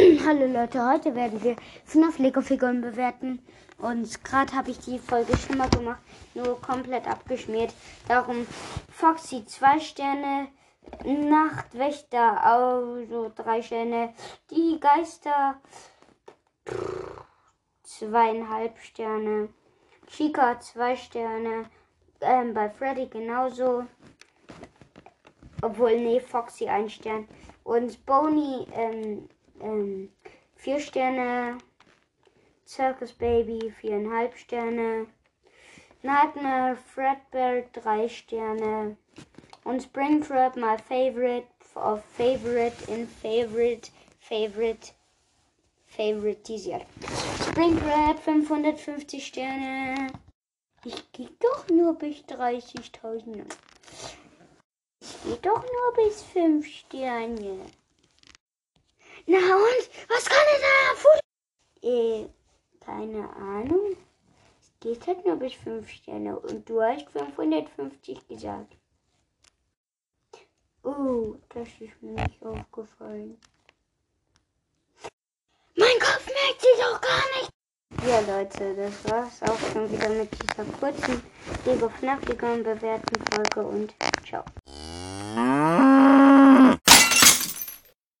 Hallo Leute, heute werden wir FNAF Lego Figuren bewerten. Und gerade habe ich die Folge schon mal gemacht, nur komplett abgeschmiert. Darum Foxy 2 Sterne, Nachtwächter also 3 Sterne, die Geister zweieinhalb Sterne, Chica 2 Sterne, ähm, bei Freddy genauso. Obwohl, nee, Foxy ein Stern. Und Boney, ähm, ähm, vier Sterne. Circus Baby, viereinhalb Sterne. Nightmare Fredbear, drei Sterne. Und Springtrap, my favorite, of favorite in favorite, favorite, favorite Jahr. Springtrap, 550 Sterne. Ich gehe doch nur bis 30.000. Ich gehe doch nur bis 5 Sterne. Na und? Was kann ich da? Äh, keine Ahnung. Es geht halt nur bis 5 Sterne. Und du hast 550 gesagt. Oh, das ist mir nicht aufgefallen. Mein Kopf merkt sich doch gar nicht. Ja, Leute, das war's auch schon wieder mit dieser kurzen Lego FNAF bewerten Folge und ciao.